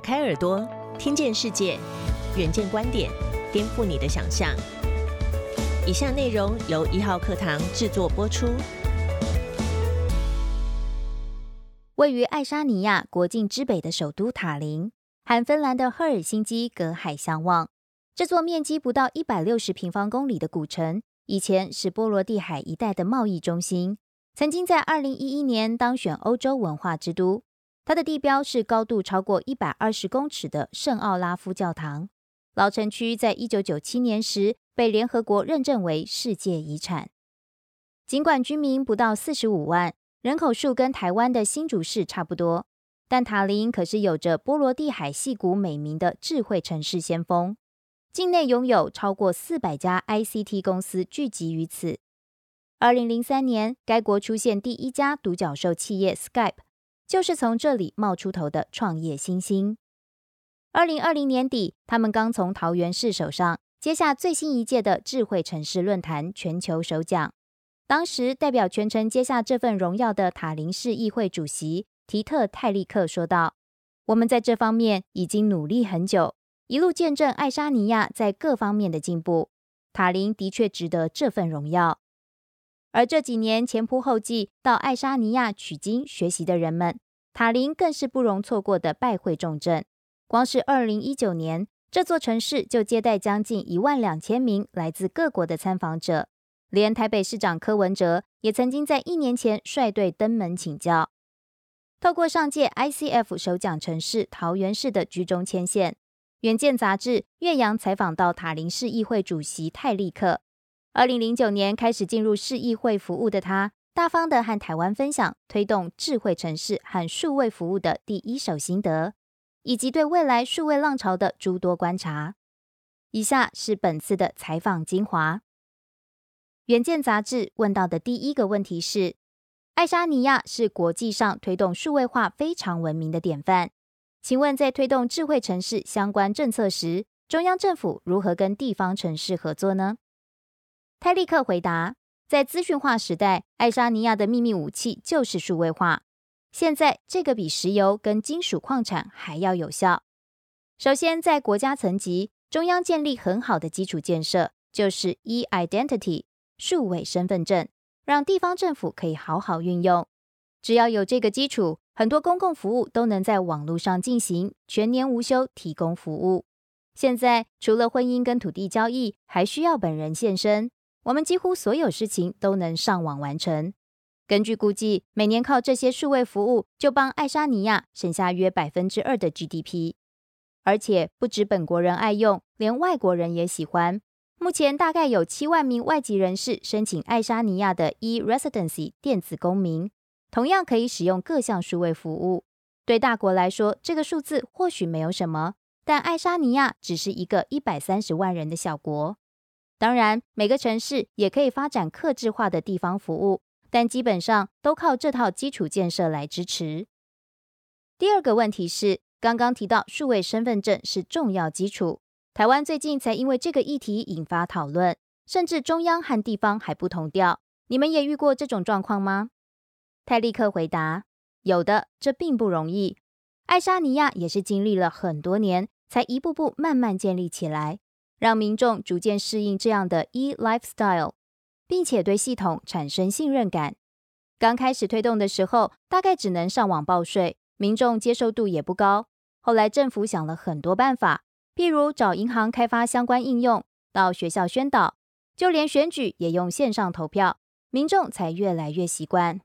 开耳朵，听见世界，远见观点，颠覆你的想象。以下内容由一号课堂制作播出。位于爱沙尼亚国境之北的首都塔林，和芬兰的赫尔辛基隔海相望。这座面积不到一百六十平方公里的古城，以前是波罗的海一带的贸易中心，曾经在二零一一年当选欧洲文化之都。它的地标是高度超过一百二十公尺的圣奥拉夫教堂。老城区在一九九七年时被联合国认证为世界遗产。尽管居民不到四十五万，人口数跟台湾的新竹市差不多，但塔林可是有着波罗的海戏谷美名的智慧城市先锋。境内拥有超过四百家 ICT 公司聚集于此。二零零三年，该国出现第一家独角兽企业 Skype。就是从这里冒出头的创业新星。二零二零年底，他们刚从桃园市手上接下最新一届的智慧城市论坛全球首奖。当时代表全程接下这份荣耀的塔林市议会主席提特泰利克说道：“我们在这方面已经努力很久，一路见证爱沙尼亚在各方面的进步。塔林的确值得这份荣耀。”而这几年前仆后继到爱沙尼亚取经学习的人们，塔林更是不容错过的拜会重镇。光是二零一九年，这座城市就接待将近一万两千名来自各国的参访者。连台北市长柯文哲也曾经在一年前率队登门请教。透过上届 ICF 首奖城市桃园市的居中牵线，《远见》杂志岳阳采访到塔林市议会主席泰利克。二零零九年开始进入市议会服务的他，大方的和台湾分享推动智慧城市和数位服务的第一手心得，以及对未来数位浪潮的诸多观察。以下是本次的采访精华。《远见》杂志问到的第一个问题是：爱沙尼亚是国际上推动数位化非常闻名的典范，请问在推动智慧城市相关政策时，中央政府如何跟地方城市合作呢？泰利克回答：“在资讯化时代，爱沙尼亚的秘密武器就是数位化。现在，这个比石油跟金属矿产还要有效。首先，在国家层级，中央建立很好的基础建设，就是 e-identity 数位身份证，让地方政府可以好好运用。只要有这个基础，很多公共服务都能在网络上进行，全年无休提供服务。现在，除了婚姻跟土地交易，还需要本人现身。”我们几乎所有事情都能上网完成。根据估计，每年靠这些数位服务，就帮爱沙尼亚省下约百分之二的 GDP。而且不止本国人爱用，连外国人也喜欢。目前大概有七万名外籍人士申请爱沙尼亚的 e-residency 电子公民，同样可以使用各项数位服务。对大国来说，这个数字或许没有什么，但爱沙尼亚只是一个一百三十万人的小国。当然，每个城市也可以发展客制化的地方服务，但基本上都靠这套基础建设来支持。第二个问题是，刚刚提到数位身份证是重要基础，台湾最近才因为这个议题引发讨论，甚至中央和地方还不同调。你们也遇过这种状况吗？泰利克回答：有的，这并不容易。爱沙尼亚也是经历了很多年，才一步步慢慢建立起来。让民众逐渐适应这样的 e lifestyle，并且对系统产生信任感。刚开始推动的时候，大概只能上网报税，民众接受度也不高。后来政府想了很多办法，譬如找银行开发相关应用，到学校宣导，就连选举也用线上投票，民众才越来越习惯。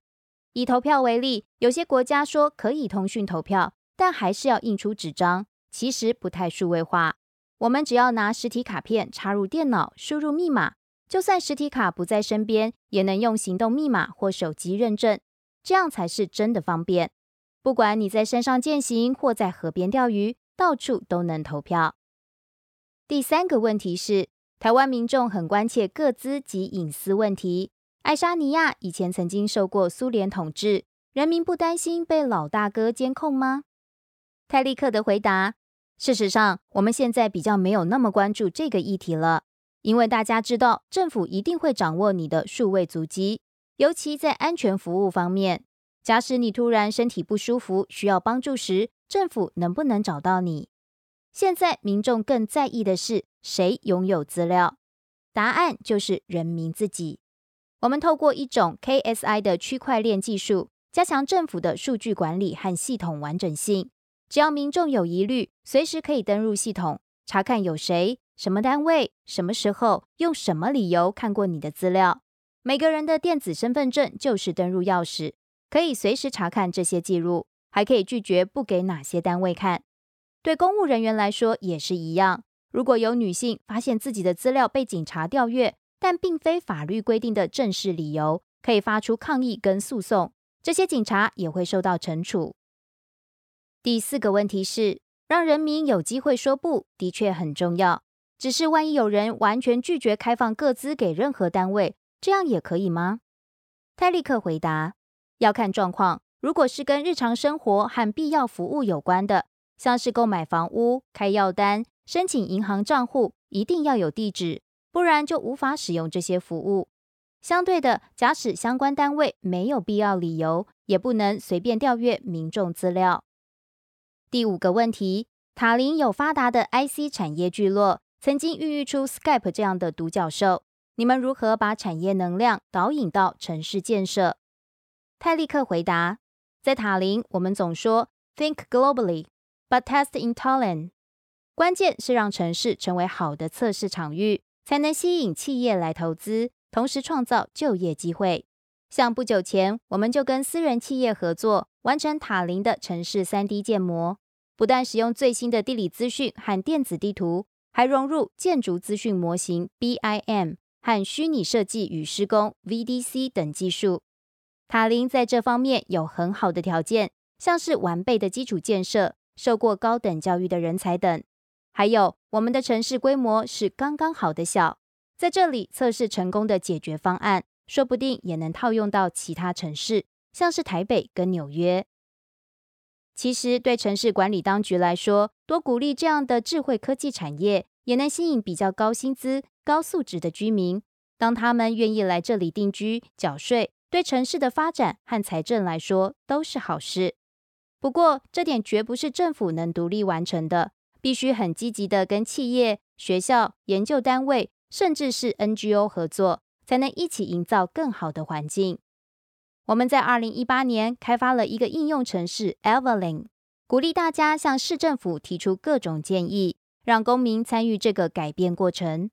以投票为例，有些国家说可以通讯投票，但还是要印出纸张，其实不太数位化。我们只要拿实体卡片插入电脑，输入密码，就算实体卡不在身边，也能用行动密码或手机认证，这样才是真的方便。不管你在山上践行或在河边钓鱼，到处都能投票。第三个问题是，台湾民众很关切各资及隐私问题。爱沙尼亚以前曾经受过苏联统治，人民不担心被老大哥监控吗？泰利克的回答。事实上，我们现在比较没有那么关注这个议题了，因为大家知道政府一定会掌握你的数位足迹，尤其在安全服务方面。假使你突然身体不舒服需要帮助时，政府能不能找到你？现在民众更在意的是谁拥有资料？答案就是人民自己。我们透过一种 KSI 的区块链技术，加强政府的数据管理和系统完整性。只要民众有疑虑，随时可以登入系统，查看有谁、什么单位、什么时候、用什么理由看过你的资料。每个人的电子身份证就是登入钥匙，可以随时查看这些记录，还可以拒绝不给哪些单位看。对公务人员来说也是一样。如果有女性发现自己的资料被警察调阅，但并非法律规定的正式理由，可以发出抗议跟诉讼，这些警察也会受到惩处。第四个问题是，让人民有机会说不，的确很重要。只是万一有人完全拒绝开放各资给任何单位，这样也可以吗？泰利克回答：要看状况。如果是跟日常生活和必要服务有关的，像是购买房屋、开药单。申请银行账户一定要有地址，不然就无法使用这些服务。相对的，假使相关单位没有必要理由，也不能随便调阅民众资料。第五个问题，塔林有发达的 IC 产业聚落，曾经孕育出 Skype 这样的独角兽。你们如何把产业能量导引到城市建设？泰利克回答：在塔林，我们总说 Think globally, but test in Tallinn。关键是让城市成为好的测试场域，才能吸引企业来投资，同时创造就业机会。像不久前，我们就跟私人企业合作，完成塔林的城市三 D 建模。不但使用最新的地理资讯和电子地图，还融入建筑资讯模型 BIM 和虚拟设计与施工 VDC 等技术。塔林在这方面有很好的条件，像是完备的基础建设、受过高等教育的人才等。还有，我们的城市规模是刚刚好的小，在这里测试成功的解决方案，说不定也能套用到其他城市，像是台北跟纽约。其实，对城市管理当局来说，多鼓励这样的智慧科技产业，也能吸引比较高薪资、高素质的居民。当他们愿意来这里定居、缴税，对城市的发展和财政来说都是好事。不过，这点绝不是政府能独立完成的。必须很积极的跟企业、学校、研究单位，甚至是 NGO 合作，才能一起营造更好的环境。我们在二零一八年开发了一个应用程式 Evelyn，鼓励大家向市政府提出各种建议，让公民参与这个改变过程。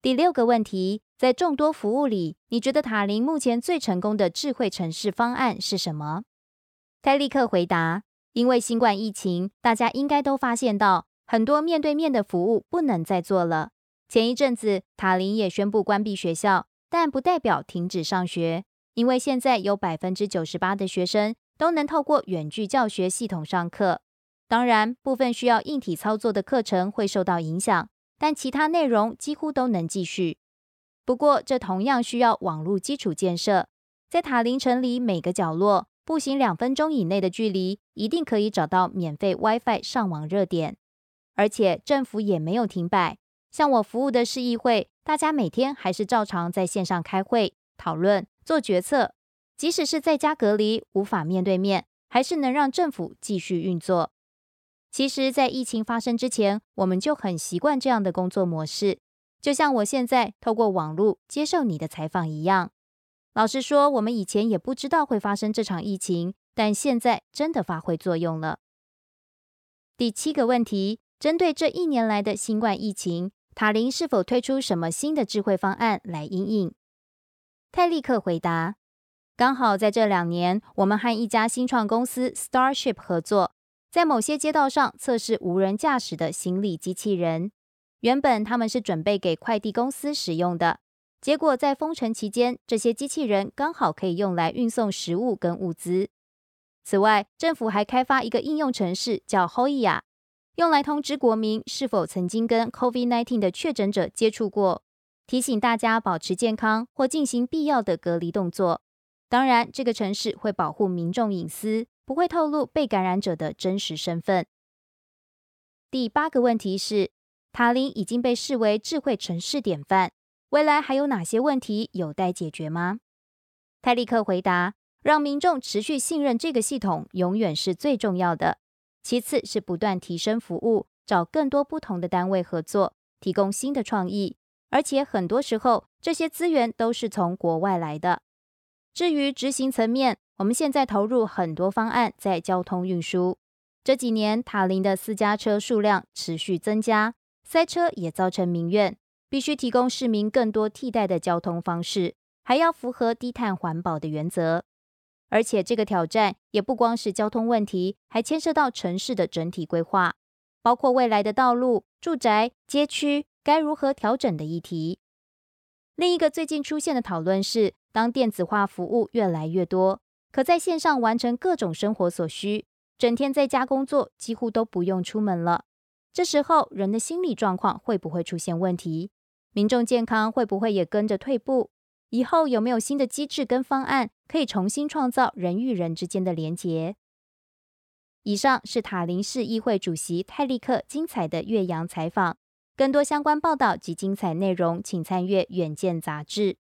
第六个问题，在众多服务里，你觉得塔林目前最成功的智慧城市方案是什么？泰立刻回答。因为新冠疫情，大家应该都发现到很多面对面的服务不能再做了。前一阵子，塔林也宣布关闭学校，但不代表停止上学，因为现在有百分之九十八的学生都能透过远距教学系统上课。当然，部分需要硬体操作的课程会受到影响，但其他内容几乎都能继续。不过，这同样需要网络基础建设，在塔林城里每个角落。步行两分钟以内的距离，一定可以找到免费 WiFi 上网热点，而且政府也没有停摆。像我服务的市议会，大家每天还是照常在线上开会、讨论、做决策，即使是在家隔离无法面对面，还是能让政府继续运作。其实，在疫情发生之前，我们就很习惯这样的工作模式，就像我现在透过网络接受你的采访一样。老实说，我们以前也不知道会发生这场疫情，但现在真的发挥作用了。第七个问题，针对这一年来的新冠疫情，塔林是否推出什么新的智慧方案来应应？泰利克回答：刚好在这两年，我们和一家新创公司 Starship 合作，在某些街道上测试无人驾驶的行李机器人。原本他们是准备给快递公司使用的。结果在封城期间，这些机器人刚好可以用来运送食物跟物资。此外，政府还开发一个应用程式，叫 Hoya，用来通知国民是否曾经跟 COVID-19 的确诊者接触过，提醒大家保持健康或进行必要的隔离动作。当然，这个城市会保护民众隐私，不会透露被感染者的真实身份。第八个问题是，塔林已经被视为智慧城市典范。未来还有哪些问题有待解决吗？泰利克回答：让民众持续信任这个系统，永远是最重要的。其次是不断提升服务，找更多不同的单位合作，提供新的创意。而且很多时候，这些资源都是从国外来的。至于执行层面，我们现在投入很多方案在交通运输。这几年塔林的私家车数量持续增加，塞车也造成民怨，必须提供市民更多替代的交通方式，还要符合低碳环保的原则。而且这个挑战也不光是交通问题，还牵涉到城市的整体规划，包括未来的道路、住宅、街区该如何调整的议题。另一个最近出现的讨论是，当电子化服务越来越多，可在线上完成各种生活所需，整天在家工作，几乎都不用出门了。这时候人的心理状况会不会出现问题？民众健康会不会也跟着退步？以后有没有新的机制跟方案，可以重新创造人与人之间的连结？以上是塔林市议会主席泰利克精彩的岳阳采访。更多相关报道及精彩内容，请参阅《远见》杂志。